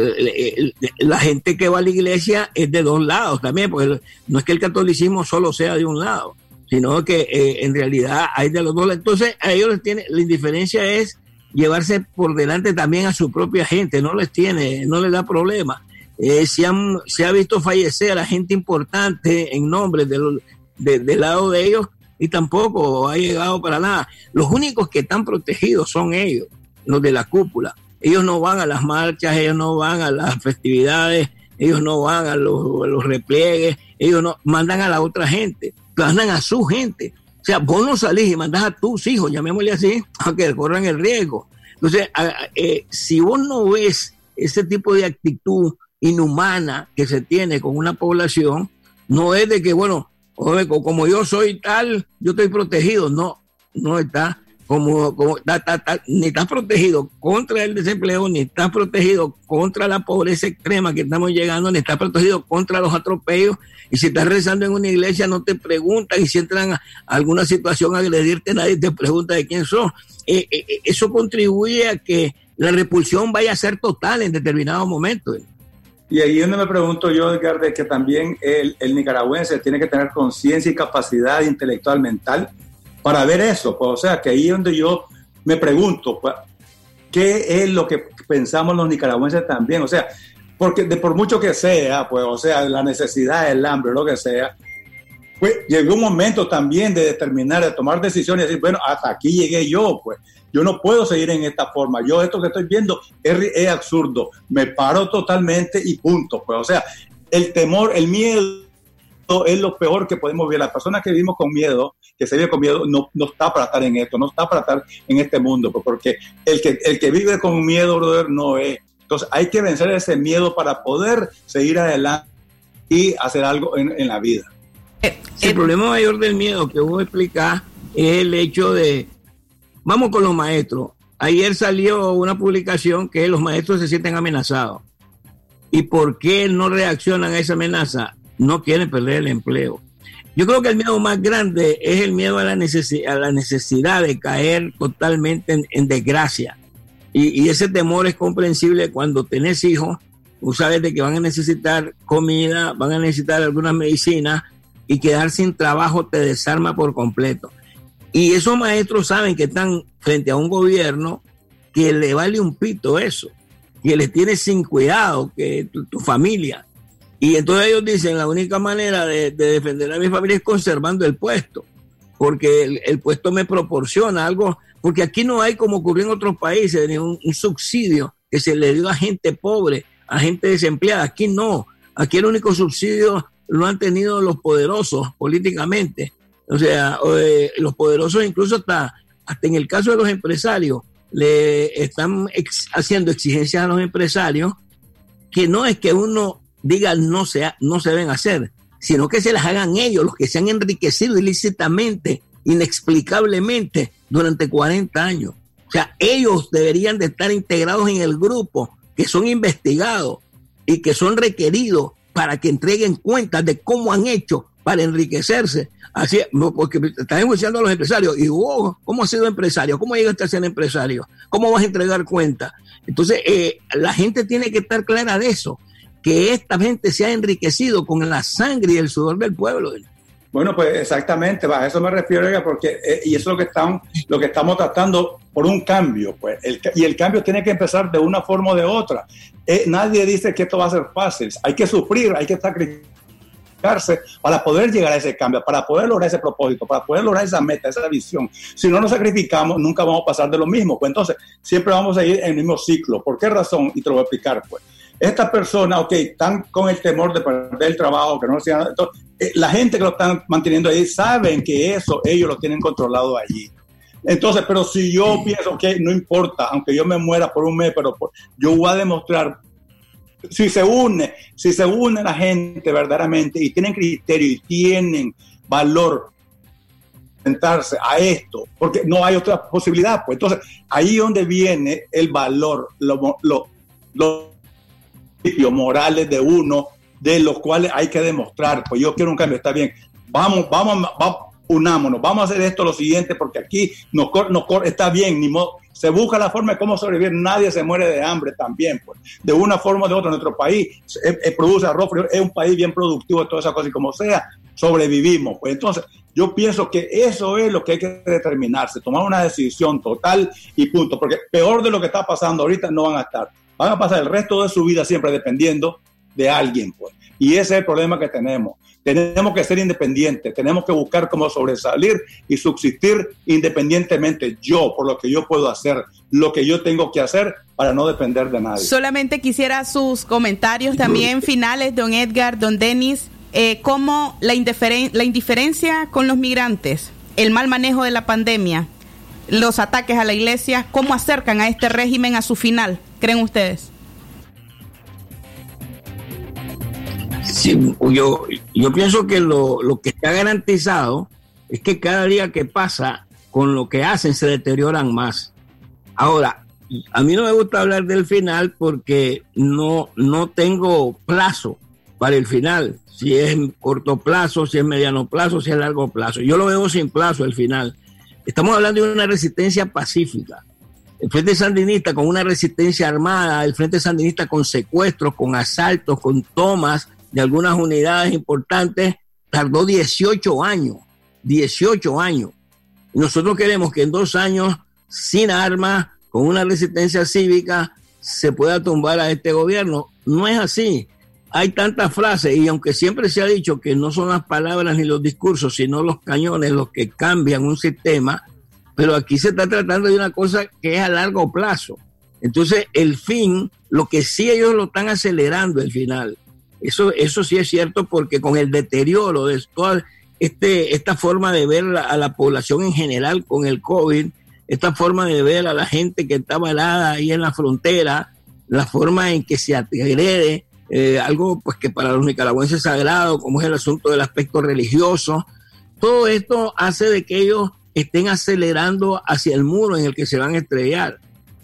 la gente que va a la iglesia es de dos lados también, porque no es que el catolicismo solo sea de un lado, sino que eh, en realidad hay de los dos. Entonces, a ellos les tiene, la indiferencia es llevarse por delante también a su propia gente, no les tiene, no les da problema. Eh, se, han- se ha visto fallecer a gente importante en nombre de- del lado de ellos y tampoco ha llegado para nada. Los únicos que están protegidos son ellos, los de la cúpula. Ellos no van a las marchas, ellos no van a las festividades, ellos no van a los, a los repliegues, ellos no mandan a la otra gente, mandan a su gente. O sea, vos no salís y mandás a tus hijos, llamémosle así, a que corran el riesgo. Entonces, a- eh, si vos no ves ese tipo de actitud inhumana que se tiene con una población, no es de que, bueno, como yo soy tal, yo estoy protegido. No, no está. Como, ni estás protegido contra el desempleo, ni estás protegido contra la pobreza extrema que estamos llegando, ni estás protegido contra los atropellos. Y si estás rezando en una iglesia, no te preguntan. Y si entran a alguna situación a agredirte, nadie te pregunta de quién sos. Eh, eh, eh, eso contribuye a que la repulsión vaya a ser total en determinados momentos. Y ahí donde me pregunto yo, Edgar, de que también el nicaragüense tiene que tener conciencia y capacidad intelectual mental para ver eso. Pues, o sea, que ahí es donde yo me pregunto, pues, ¿qué es lo que pensamos los nicaragüenses también? O sea, porque de por mucho que sea, pues, o sea, la necesidad, el hambre, lo que sea, pues llegó un momento también de determinar, de tomar decisiones y decir, bueno, hasta aquí llegué yo, pues yo no puedo seguir en esta forma. Yo esto que estoy viendo es, absurdo. Me paro totalmente y punto. Pues, o sea, el temor, el miedo es lo peor que podemos vivir. Las personas que vivimos con miedo, que se vive con miedo, no, no está para estar en esto, no está para estar en este mundo, pues, porque el que, el que vive con miedo, brother, no es. Entonces hay que vencer ese miedo para poder seguir adelante y hacer algo en, en la vida. El problema mayor del miedo que vos explicás es el hecho de, vamos con los maestros. Ayer salió una publicación que los maestros se sienten amenazados. ¿Y por qué no reaccionan a esa amenaza? No quieren perder el empleo. Yo creo que el miedo más grande es el miedo a la, a la necesidad de caer totalmente en, desgracia. Y, ese temor es comprensible cuando tenés hijos, tú sabes de que van a necesitar comida, van a necesitar algunas medicinas y quedar sin trabajo te desarma por completo. Y esos maestros saben que están frente a un gobierno que le vale un pito eso, que les tiene sin cuidado, que tu familia. Y entonces ellos dicen, la única manera de, de defender a mi familia es conservando el puesto, porque el, puesto me proporciona algo, porque aquí no hay como ocurrió en otros países, ni un, subsidio que se le dio a gente pobre, a gente desempleada. Aquí no, aquí el único subsidio lo han tenido los poderosos políticamente. O sea, eh, los poderosos incluso hasta, hasta en el caso de los empresarios, le están haciendo exigencias a los empresarios que no es que uno diga no se, ha- no se deben hacer, sino que se las hagan ellos, los que se han enriquecido ilícitamente, inexplicablemente, durante 40 años. O sea, ellos deberían de estar integrados en el grupo, que son investigados y que son requeridos para que entreguen cuentas de cómo han hecho para enriquecerse. Así, porque están negociando a los empresarios. Y vos, ¿cómo has sido empresario? ¿Cómo llegaste a ser empresario? ¿Cómo vas a entregar cuentas? Entonces, eh, la gente tiene que estar clara de eso, que esta gente se ha enriquecido con la sangre y el sudor del pueblo. Bueno, pues exactamente, va, a eso me refiero, porque, eh, y eso es lo que, están, lo que estamos tratando por un cambio, pues, el y el cambio tiene que empezar de una forma o de otra. Eh, nadie dice que esto va a ser fácil, hay que sufrir, hay que sacrificarse para poder llegar a ese cambio, para poder lograr ese propósito, para poder lograr esa meta, esa visión. Si no nos sacrificamos, nunca vamos a pasar de lo mismo, pues entonces siempre vamos a ir en el mismo ciclo. ¿Por qué razón? Y te lo voy a explicar, pues. Estas personas, ok, están con el temor de perder el trabajo, que no sigan, entonces, eh, la gente que lo están manteniendo ahí saben que eso ellos lo tienen controlado allí. Entonces, pero si yo pienso que no importa, aunque yo me muera por un mes, pero por- yo voy a demostrar, si se une, si se une la gente verdaderamente y tienen criterio y tienen valor enfrentarse a esto, porque no hay otra posibilidad. Pues entonces, ahí donde viene el valor, lo- lo- principios morales de uno, de los cuales hay que demostrar, pues yo quiero un cambio, está bien, vamos, vamos, vamos unámonos, vamos a hacer esto lo siguiente, porque aquí nos, nos está bien, ni modo, se busca la forma de cómo sobrevivir, nadie se muere de hambre también, pues, de una forma o de otra, nuestro país eh, eh, produce arroz, es un país bien productivo, todas esas cosas, y como sea, sobrevivimos, pues. Entonces, yo pienso que eso es lo que hay que determinarse, tomar una decisión total y punto, porque peor de lo que está pasando ahorita no van a estar, van a pasar el resto de su vida siempre dependiendo de alguien, pues. Y ese es el problema que tenemos. Tenemos que ser independientes, tenemos que buscar cómo sobresalir y subsistir independientemente yo, por lo que yo puedo hacer, lo que yo tengo que hacer para no depender de nadie. Solamente quisiera sus comentarios también finales, don Edgar, don Denis, eh, cómo la, indiferen- la indiferencia con los migrantes, el mal manejo de la pandemia, los ataques a la iglesia, cómo acercan a este régimen a su final, creen ustedes. Sí, yo, yo pienso que lo, lo que está garantizado es que cada día que pasa, con lo que hacen, se deterioran más. Ahora, a mí no me gusta hablar del final porque no, no tengo plazo para el final. Si es corto plazo, si es mediano plazo, si es largo plazo. Yo lo veo sin plazo el final. Estamos hablando de una resistencia pacífica. El Frente Sandinista con una resistencia armada, el Frente Sandinista con secuestros, con asaltos, con tomas de algunas unidades importantes, tardó 18 años. 18 años. Nosotros queremos que en dos años, sin armas, con una resistencia cívica, se pueda tumbar a este gobierno. No es así. Hay tantas frases y aunque siempre se ha dicho que no son las palabras ni los discursos, sino los cañones los que cambian un sistema, pero aquí se está tratando de una cosa que es a largo plazo. Entonces, el fin, lo que sí ellos lo están acelerando, el final. Eso, eso sí es cierto porque con el deterioro de toda este, esta forma de ver a la población en general con el COVID, esta forma de ver a la gente que está varada ahí en la frontera, la forma en que se agrede, eh, algo pues que para los nicaragüenses es sagrado, como es el asunto del aspecto religioso, todo esto hace de que ellos estén acelerando hacia el muro en el que se van a estrellar.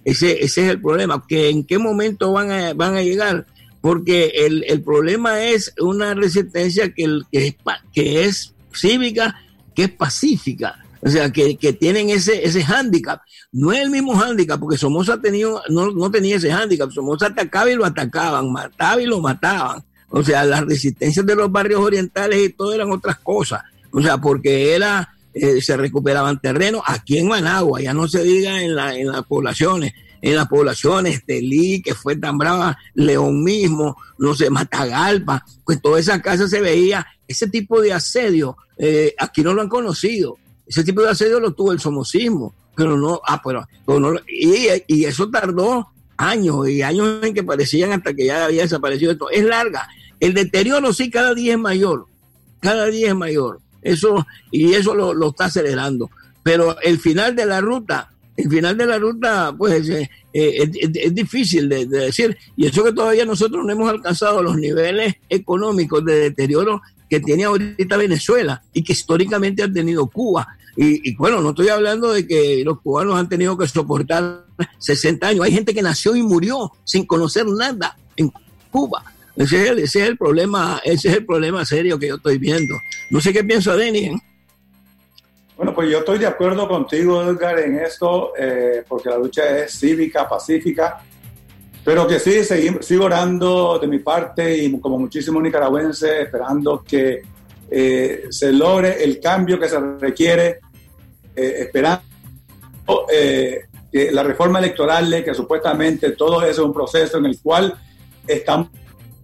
Ese, ese es el problema, que en qué momento van a, van a llegar, porque el, el problema es una resistencia que, el- que, es, que es cívica, que es pacífica, o sea, que, que tienen ese, ese hándicap. No es el mismo hándicap, porque Somoza tenido, no, no tenía ese hándicap, Somoza atacaba y lo atacaban, mataba y lo mataban. O sea, las resistencias de los barrios orientales y todo eran otras cosas. O sea, porque era, eh, se recuperaban terrenos aquí en Managua, ya no se diga en, la, en las poblaciones, en las poblaciones, Telí, que fue tan brava, León mismo, no sé, Matagalpa, pues toda esa casa se veía, ese tipo de asedio, eh, aquí no lo han conocido, ese tipo de asedio lo tuvo el somocismo, pero no, ah, pero, pero no, y, y eso tardó años y años en que parecían hasta que ya había desaparecido esto. Es larga. El deterioro sí cada día es mayor, cada día es mayor. Eso, y eso lo, lo está acelerando. Pero el final de la ruta, el final de la ruta, pues eh, eh, es, es difícil de, de decir. Y eso que todavía nosotros no hemos alcanzado los niveles económicos de deterioro que tiene ahorita Venezuela y que históricamente ha tenido Cuba. Y bueno, no estoy hablando de que los cubanos han tenido que soportar 60 años. Hay gente que nació y murió sin conocer nada en Cuba. Ese es el, problema, ese es el problema serio que yo estoy viendo. No sé qué piensa Denis. ¿eh? Bueno, pues yo estoy de acuerdo contigo, Edgar, en esto, eh, porque la lucha es cívica, pacífica, pero que sí, seguimos, sigo orando de mi parte y como muchísimos nicaragüenses, esperando que eh, se logre el cambio que se requiere, esperando que la reforma electoral, que supuestamente todo eso es un proceso en el cual estamos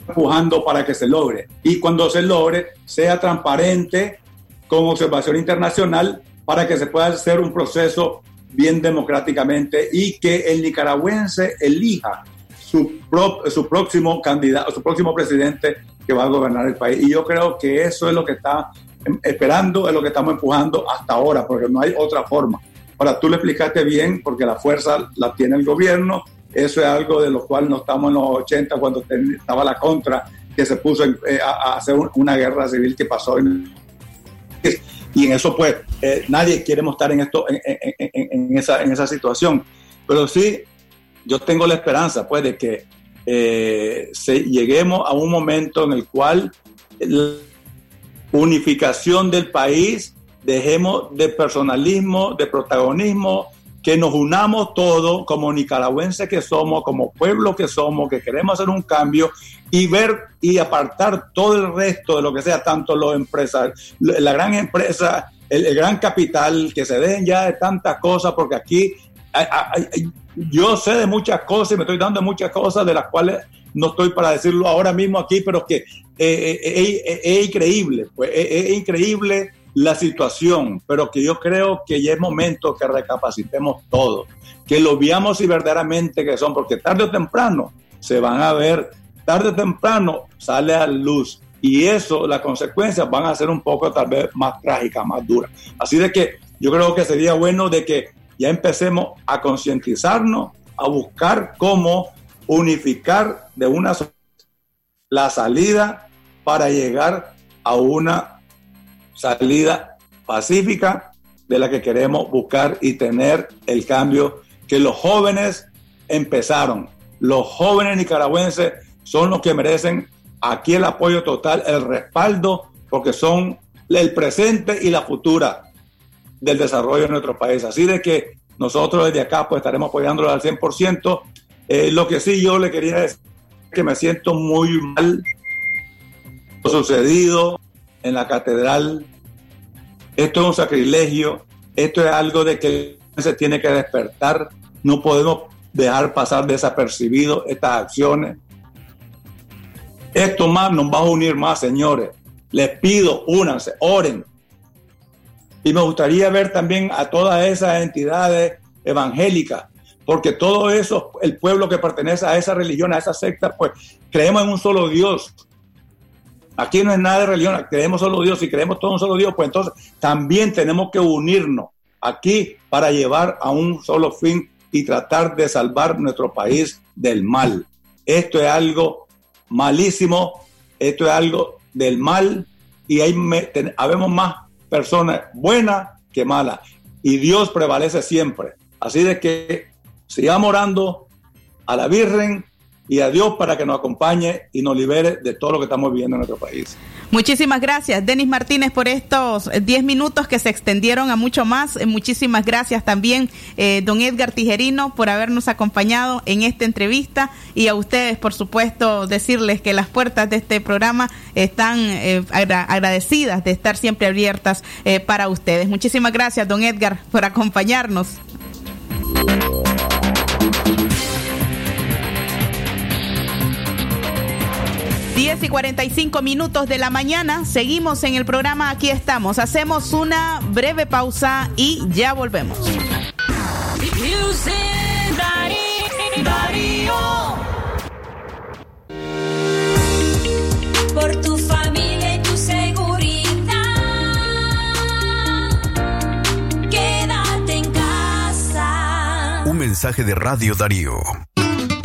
empujando para que se logre. Y cuando se logre, sea transparente, con observación internacional, para que se pueda hacer un proceso bien democráticamente y que el nicaragüense elija su, pro- su próximo candidato, su próximo presidente que va a gobernar el país. Y yo creo que eso es lo que está esperando, es lo que estamos empujando hasta ahora, porque no hay otra forma. Ahora, tú lo explicaste bien porque la fuerza la tiene el gobierno. Eso es algo de lo cual no estamos en los 80 cuando estaba la contra, que se puso en- eh, a, hacer un- una guerra civil que pasó en, y en eso pues eh, nadie queremos estar en esto en- en- en esa, en esa situación. Pero sí yo tengo la esperanza pues de que eh, se, lleguemos a un momento en el cual la unificación del país dejemos de personalismo de protagonismo que nos unamos todos como nicaragüenses que somos, como pueblo que somos, que queremos hacer un cambio y ver y apartar todo el resto de lo que sea, tanto los empresarios, la gran empresa, el, gran capital, que se dejen ya de tantas cosas, porque aquí yo sé de muchas cosas y me estoy dando muchas cosas de las cuales no estoy para decirlo ahora mismo aquí, pero que eh, eh, eh, es increíble, pues es, es increíble la situación, pero que yo creo que ya es momento que recapacitemos todo, que lo veamos y verdaderamente que son, porque tarde o temprano se van a ver, tarde o temprano sale a luz y eso, las consecuencias van a ser un poco tal vez más trágicas, más duras. Así de que yo creo que sería bueno de que ya empecemos a concientizarnos, a buscar cómo unificar de una la salida para llegar a una salida pacífica de la que queremos buscar y tener el cambio que los jóvenes empezaron. Los jóvenes nicaragüenses son los que merecen aquí el apoyo total, el respaldo, porque son el presente y la futura del desarrollo de nuestro país. Así de que nosotros desde acá pues estaremos apoyándolo al 100%. Eh, lo que sí yo le quería decir es que me siento muy mal lo sucedido en la catedral. Esto es un sacrilegio, esto es algo de que se tiene que despertar, no podemos dejar pasar desapercibido estas acciones. Esto más nos va a unir más, señores. Les pido, únanse, oren. Y me gustaría ver también a todas esas entidades evangélicas, porque todo eso, el pueblo que pertenece a esa religión, a esa secta, pues creemos en un solo Dios. Aquí no es nada de religión, creemos solo Dios y creemos todo un solo Dios, pues entonces también tenemos que unirnos aquí para llevar a un solo fin y tratar de salvar nuestro país del mal. Esto es algo malísimo, esto es algo del mal y hay habemos más personas buenas que malas y Dios prevalece siempre. Así de que sigamos orando a la Virgen y a Dios para que nos acompañe y nos libere de todo lo que estamos viviendo en nuestro país. Muchísimas gracias, Denis Martínez, por estos eh, 10 minutos que se extendieron a mucho más. Eh, Muchísimas gracias también, eh, don Edgar Tijerino, por habernos acompañado en esta entrevista y a ustedes, por supuesto, decirles que las puertas de este programa están eh, agra- agradecidas de estar siempre abiertas eh, para ustedes. Muchísimas gracias, don Edgar, por acompañarnos. Diez y 45 minutos de la mañana, seguimos en el programa, aquí estamos, hacemos una breve pausa y ya volvemos. Por tu familia y tu seguridad. Quédate en casa. Un mensaje de Radio Darío.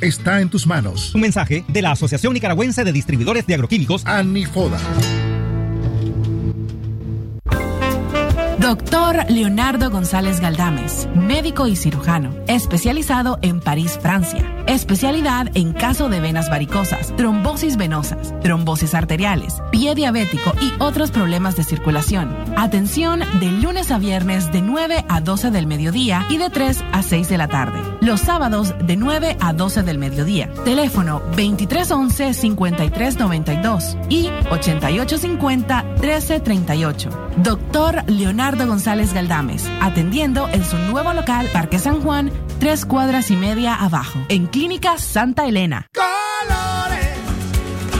está en tus manos. Un mensaje de la Asociación Nicaragüense de Distribuidores de Agroquímicos, ANIFODA. Doctor Leonardo González Galdames, médico y cirujano, especializado en París, Francia. Especialidad en caso de venas varicosas, trombosis venosas, trombosis arteriales, pie diabético y otros problemas de circulación. Atención de lunes a viernes de 9 a 12 del mediodía y de 3 a 6 de la tarde. los sábados de 9 a 12 del mediodía. Teléfono 2311-5392 y 8850-1338. Doctor Leonardo González Galdames, atendiendo en su nuevo local Parque San Juan, tres cuadras y media abajo, en Clínica Santa Elena. Colores,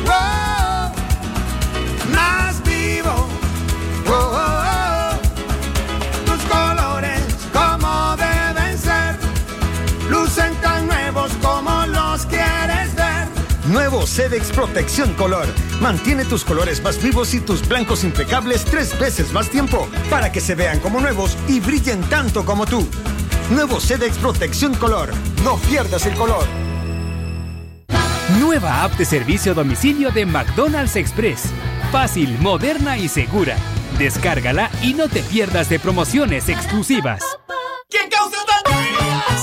oh, más vivo. Oh, oh, oh. Tus colores como deben ser, lucen tan nuevos como los quieres ver. Nuevo Cedex Protección Color. Mantiene tus colores más vivos y tus blancos impecables tres veces más tiempo para que se vean como nuevos y brillen tanto como tú. Nuevo Cedex Protección Color. No pierdas el color. Nueva app de servicio a domicilio de McDonald's Express. Fácil, moderna y segura. Descárgala y no te pierdas de promociones exclusivas.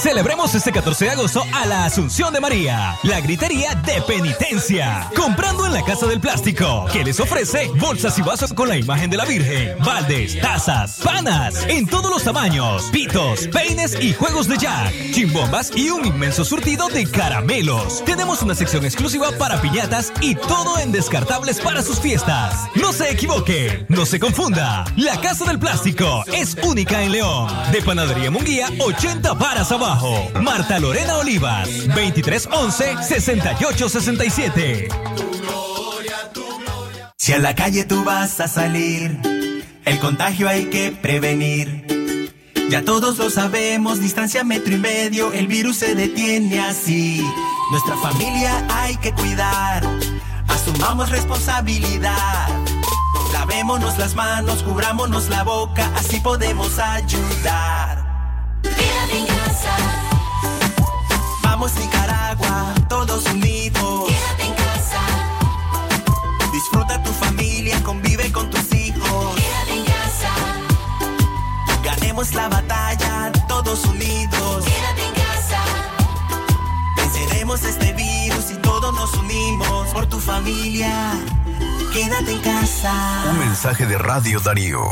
¿Quién causa Celebremos este 14 de agosto a la Asunción de María, la gritería de penitencia. Comprando en la Casa del Plástico, que les ofrece bolsas y vasos con la imagen de la Virgen, baldes, tazas, panas, en todos los tamaños, pitos, peines y juegos de jack, chimbombas y un inmenso surtido de caramelos. Tenemos una sección exclusiva para piñatas y todo en descartables para sus fiestas. No se equivoque, no se confunda. La Casa del Plástico es única en León. De Panadería Munguía, 80 varas abajo. Marta Lorena Olivas, 2311-6867. Si a la calle tú vas a salir, el contagio hay que prevenir. Ya todos lo sabemos, distancia metro y medio, el virus se detiene así. Nuestra familia hay que cuidar, asumamos responsabilidad. Lavémonos las manos, cubrámonos la boca, así podemos ayudar. La batalla, todos unidos. quédate en casa, Venceremos este virus y todos nos unimos por tu familia. Quédate en casa. Un mensaje de Radio Darío.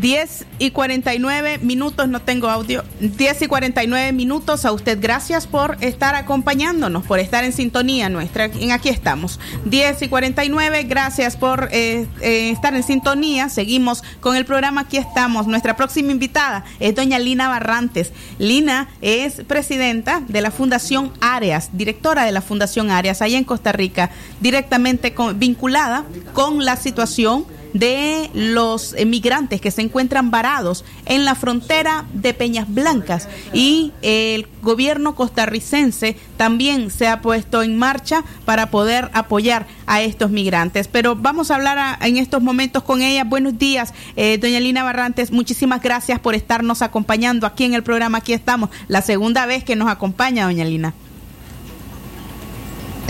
10 y 49 minutos, no tengo audio. 10 y 49 minutos. A usted gracias por estar acompañándonos, por estar en sintonía nuestra. En aquí estamos. 10 y 49, gracias por eh, eh, estar en sintonía. Seguimos con el programa. Aquí estamos. Nuestra próxima invitada es doña Lina Barrantes. Lina es presidenta de la Fundación Áreas, directora de la Fundación Áreas, allá en Costa Rica, directamente vinculada con la situación de los migrantes que se encuentran varados en la frontera de Peñas Blancas y el gobierno costarricense también se ha puesto en marcha para poder apoyar a estos migrantes. Pero vamos a hablar en estos momentos con ella. Buenos días, eh, doña Lina Barrantes. Muchísimas gracias por estarnos acompañando aquí en el programa. Aquí estamos, la segunda vez que nos acompaña, doña Lina.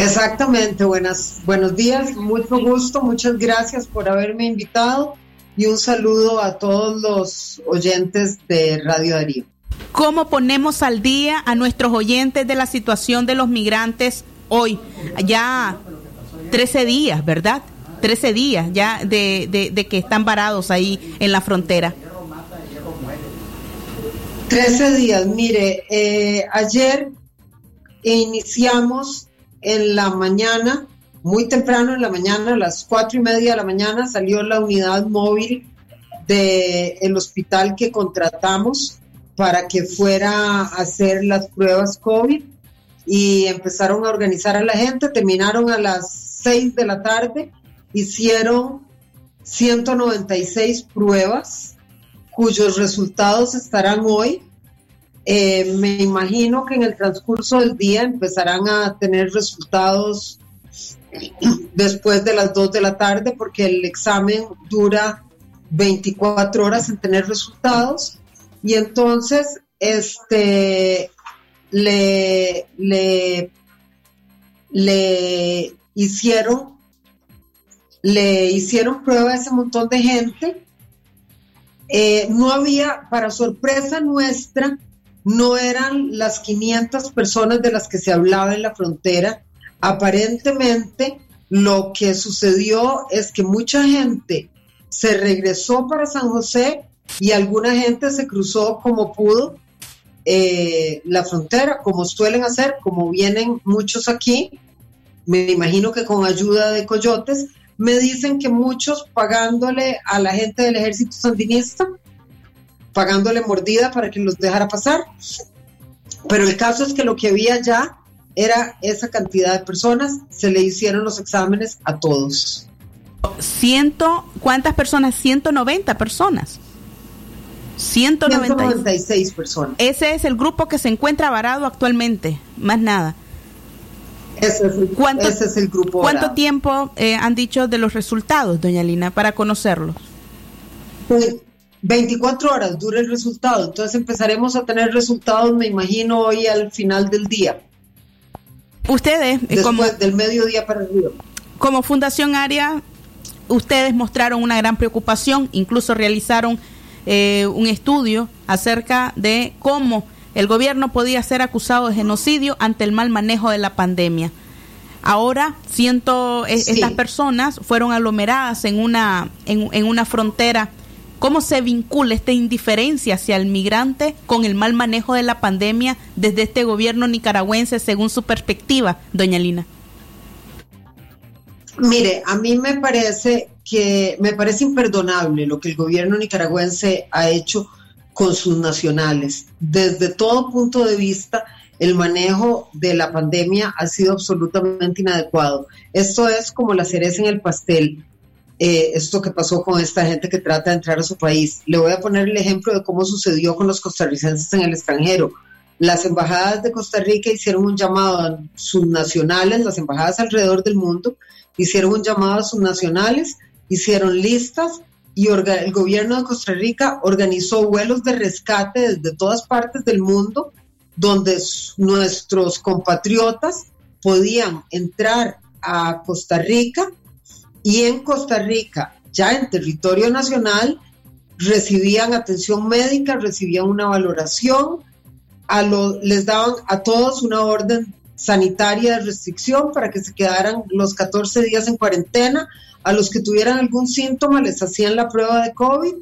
Exactamente, buenas, buenos días, mucho gusto, muchas gracias por haberme invitado y un saludo a todos los oyentes de Radio Darío. ¿Cómo ponemos al día a nuestros oyentes de la situación de los migrantes hoy? Ya 13 días, ¿verdad? 13 días ya de, de- de que están varados ahí en la frontera. 13 días, mire, eh, ayer iniciamos en la mañana, muy temprano en la mañana, a las cuatro y media de la mañana, salió la unidad móvil del hospital que contratamos para que fuera a hacer las pruebas COVID y empezaron a organizar a la gente, terminaron a las 6 de la tarde, hicieron 196 pruebas cuyos resultados estarán hoy. Eh, me imagino que en el transcurso del día empezarán a tener resultados después de las 2 de la tarde porque el examen dura 24 horas en tener resultados. Y entonces este le, le, le hicieron le hicieron prueba a ese montón de gente. Eh, no había, para sorpresa nuestra, no eran las 500 personas de las que se hablaba en la frontera. Aparentemente, lo que sucedió es que mucha gente se regresó para San José y alguna gente se cruzó como pudo eh, la frontera, como suelen hacer, como vienen muchos aquí, me imagino que con ayuda de coyotes, me dicen que muchos pagándole a la gente del ejército sandinista, pagándole mordida para que los dejara pasar. Pero el caso es que lo que había ya era esa cantidad de personas, se le hicieron los exámenes a todos. Ciento, ¿Cuántas personas? 190 personas. 196 personas. Ese es el grupo que se encuentra varado actualmente, más nada. Ese es el, ¿Cuánto, ese es el grupo. ¿Cuánto varado. tiempo eh, han dicho de los resultados, doña Lina, para conocerlos? Pues, 24 horas dura el resultado, entonces empezaremos a tener resultados, me imagino, hoy al final del día. Ustedes, eh, Después como, del mediodía para arriba. como Fundación Área, ustedes mostraron una gran preocupación, incluso realizaron eh, un estudio acerca de cómo el gobierno podía ser acusado de genocidio ante el mal manejo de la pandemia. Ahora, ciento, eh, Sí. estas personas fueron aglomeradas en una, en, en una frontera. ¿Cómo se vincula esta indiferencia hacia el migrante con el mal manejo de la pandemia desde este gobierno nicaragüense según su perspectiva, doña Lina? Mire, a mí me parece que me parece imperdonable lo que el gobierno nicaragüense ha hecho con sus nacionales. Desde todo punto de vista, el manejo de la pandemia ha sido absolutamente inadecuado. Esto es como la cereza en el pastel. Eh, esto que pasó con esta gente que trata de entrar a su país. Le voy a poner el ejemplo de cómo sucedió con los costarricenses en el extranjero. Las embajadas de Costa Rica hicieron un llamado a sus nacionales, las embajadas alrededor del mundo, hicieron un llamado a sus nacionales, hicieron listas y el gobierno de Costa Rica organizó vuelos de rescate desde todas partes del mundo donde nuestros compatriotas podían entrar a Costa Rica y en Costa Rica, ya en territorio nacional, recibían atención médica, recibían una valoración, a lo- les daban a todos una orden sanitaria de restricción para que se quedaran los 14 días en cuarentena. A los que tuvieran algún síntoma les hacían la prueba de COVID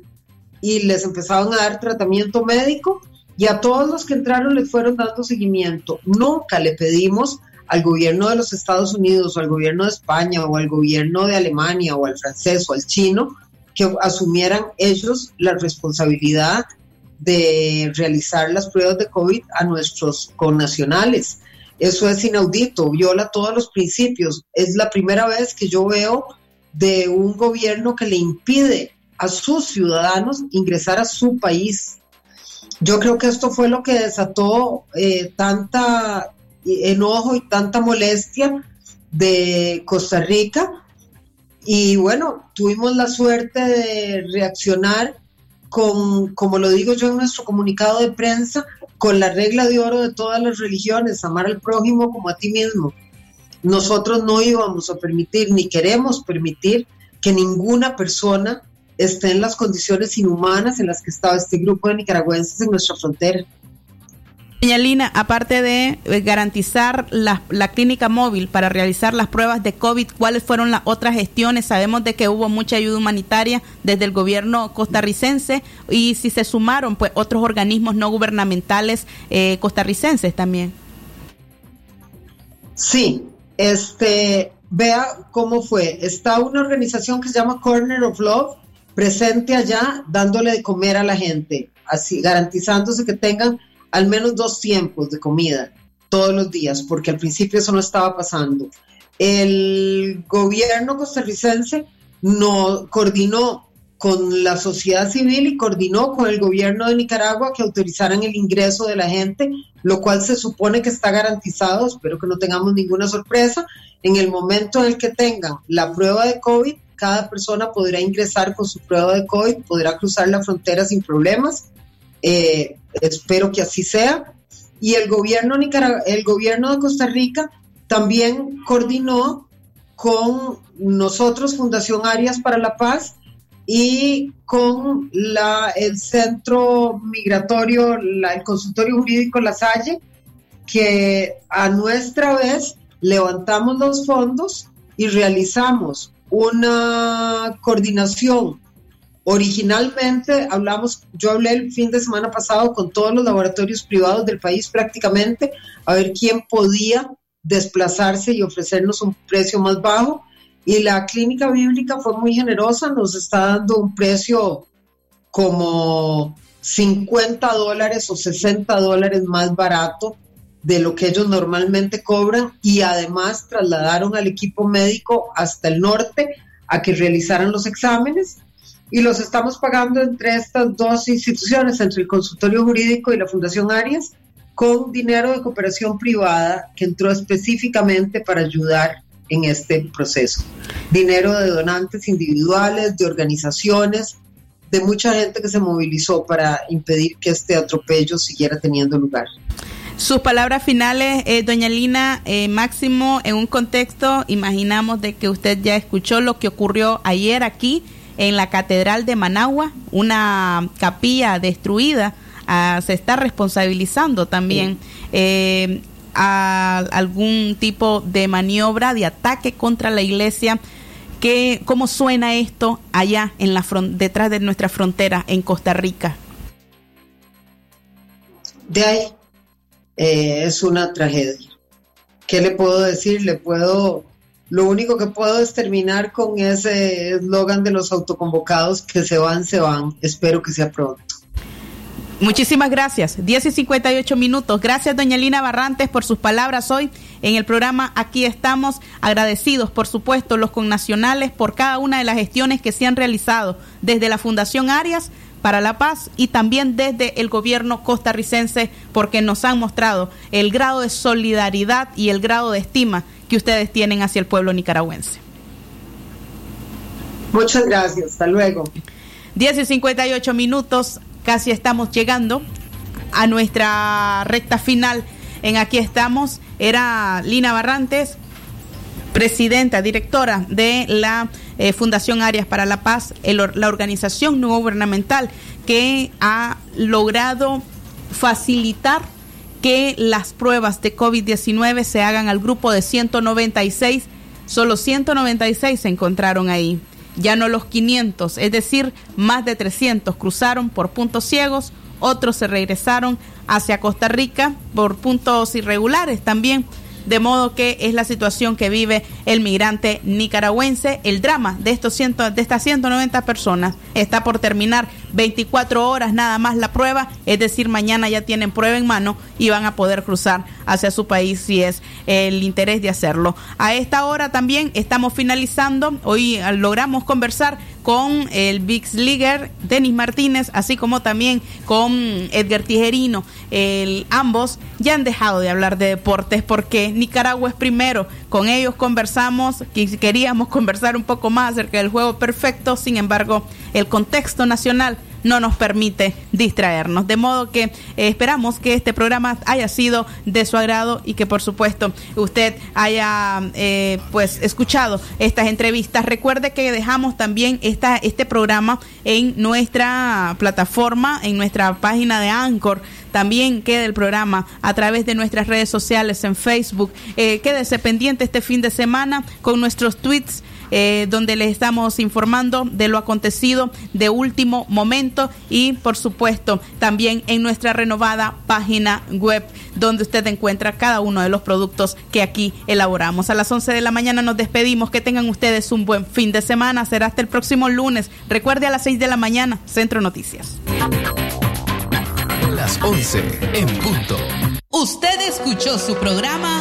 y les empezaban a dar tratamiento médico y a todos los que entraron les fueron dando seguimiento. Nunca le pedimos al gobierno de los Estados Unidos o al gobierno de España o al gobierno de Alemania o al francés o al chino que asumieran ellos la responsabilidad de realizar las pruebas de COVID a nuestros connacionales. Eso es inaudito, viola todos los principios. Es la primera vez que yo veo de un gobierno que le impide a sus ciudadanos ingresar a su país. Yo creo que esto fue lo que desató eh, tanta enojo y tanta molestia de Costa Rica. Y bueno, tuvimos la suerte de reaccionar con, como lo digo yo en nuestro comunicado de prensa, con la regla de oro de todas las religiones, amar al prójimo como a ti mismo. Nosotros no íbamos a permitir ni queremos permitir que ninguna persona esté en las condiciones inhumanas en las que estaba este grupo de nicaragüenses en nuestra frontera. Doña Lina, aparte de eh, garantizar la, la clínica móvil para realizar las pruebas de COVID, ¿cuáles fueron las otras gestiones? Sabemos de que hubo mucha ayuda humanitaria desde el gobierno costarricense y si se sumaron pues otros organismos no gubernamentales eh, costarricenses también. Sí, este, vea cómo fue. Está una organización que se llama Corner of Love presente allá dándole de comer a la gente, así garantizándose que tengan al menos dos tiempos de comida todos los días, porque al principio eso no estaba pasando. El gobierno costarricense no coordinó con la sociedad civil y coordinó con el gobierno de Nicaragua que autorizaran el ingreso de la gente, lo cual se supone que está garantizado, espero que no tengamos ninguna sorpresa. En el momento en el que tengan la prueba de COVID, cada persona podrá ingresar con su prueba de COVID, podrá cruzar la frontera sin problemas. Eh, espero que así sea. Y el gobierno, Nicarag el gobierno de Costa Rica también coordinó con nosotros, Fundación Arias para la Paz, y con la, el centro migratorio, el consultorio jurídico La Salle, que a nuestra vez levantamos los fondos y realizamos una coordinación. Originalmente hablamos, yo hablé el fin de semana pasado con todos los laboratorios privados del país prácticamente, a ver quién podía desplazarse y ofrecernos un precio más bajo. Y la clínica bíblica fue muy generosa, nos está dando un precio como 50 dólares o 60 dólares más barato de lo que ellos normalmente cobran y además trasladaron al equipo médico hasta el norte a que realizaran los exámenes y los estamos pagando entre estas dos instituciones, entre el consultorio jurídico y la Fundación Arias, con dinero de cooperación privada que entró específicamente para ayudar en este proceso. Dinero de donantes individuales, de organizaciones, de mucha gente que se movilizó para impedir que este atropello siguiera teniendo lugar. Sus palabras finales, eh, doña Lina, eh, Máximo, en un contexto, imaginamos de que usted ya escuchó lo que ocurrió ayer aquí en la Catedral de Managua, una capilla destruida, ah, se está responsabilizando también eh, a algún tipo de maniobra, de ataque contra la iglesia. ¿Qué, ¿Cómo suena esto allá en la fron- detrás de nuestra frontera en Costa Rica? De ahí eh, es una tragedia. ¿Qué le puedo decir? Le puedo, lo único que puedo es terminar con ese eslogan de los autoconvocados que se van, se van. Espero que sea pronto. Muchísimas gracias. 10 y 58 minutos. Gracias, doña Lina Barrantes, por sus palabras hoy en el programa. Aquí estamos agradecidos, por supuesto, los connacionales por cada una de las gestiones que se han realizado desde la Fundación Arias para la Paz y también desde el gobierno costarricense porque nos han mostrado el grado de solidaridad y el grado de estima que ustedes tienen hacia el pueblo nicaragüense. Muchas gracias. Hasta luego. 10 y 58 minutos, casi estamos llegando a nuestra recta final. En aquí estamos, era Lina Barrantes, presidenta, directora de la eh, Fundación Arias para la Paz, el la organización no gubernamental que ha logrado facilitar que las pruebas de COVID-19 se hagan al grupo de 196. Solo 196 se encontraron ahí, ya no los 500, es decir, más de 300 cruzaron por puntos ciegos, otros se regresaron hacia Costa Rica por puntos irregulares también. De modo que es la situación que vive el migrante nicaragüense. El drama de, estos ciento, de estas 190 personas está por terminar 24 horas nada más la prueba, es decir, mañana ya tienen prueba en mano y van a poder cruzar hacia su país si es el interés de hacerlo. A esta hora también estamos finalizando, hoy eh, logramos conversar con el Bix Liger, Denis Martínez, así como también con Edgar Tijerino. El, ambos ya han dejado de hablar de deportes porque Nicaragua es primero. Con ellos conversamos, que- queríamos conversar un poco más acerca del juego perfecto, sin embargo, el contexto nacional no nos permite distraernos. De modo que eh, esperamos que este programa haya sido de su agrado y que por supuesto usted haya eh, pues escuchado estas entrevistas. Recuerde que dejamos también esta, este programa en nuestra plataforma, en nuestra página de Anchor. También queda el programa a través de nuestras redes sociales en Facebook. Eh, quédese pendiente este fin de semana con nuestros tweets eh, donde les estamos informando de lo acontecido de último momento y por supuesto también en nuestra renovada página web donde usted encuentra cada uno de los productos que aquí elaboramos. A las 11 de la mañana nos despedimos. Que tengan ustedes un buen fin de semana. Será hasta el próximo lunes. Recuerde a las 6 de la mañana, Centro Noticias. Las 11 en punto. Usted escuchó su programa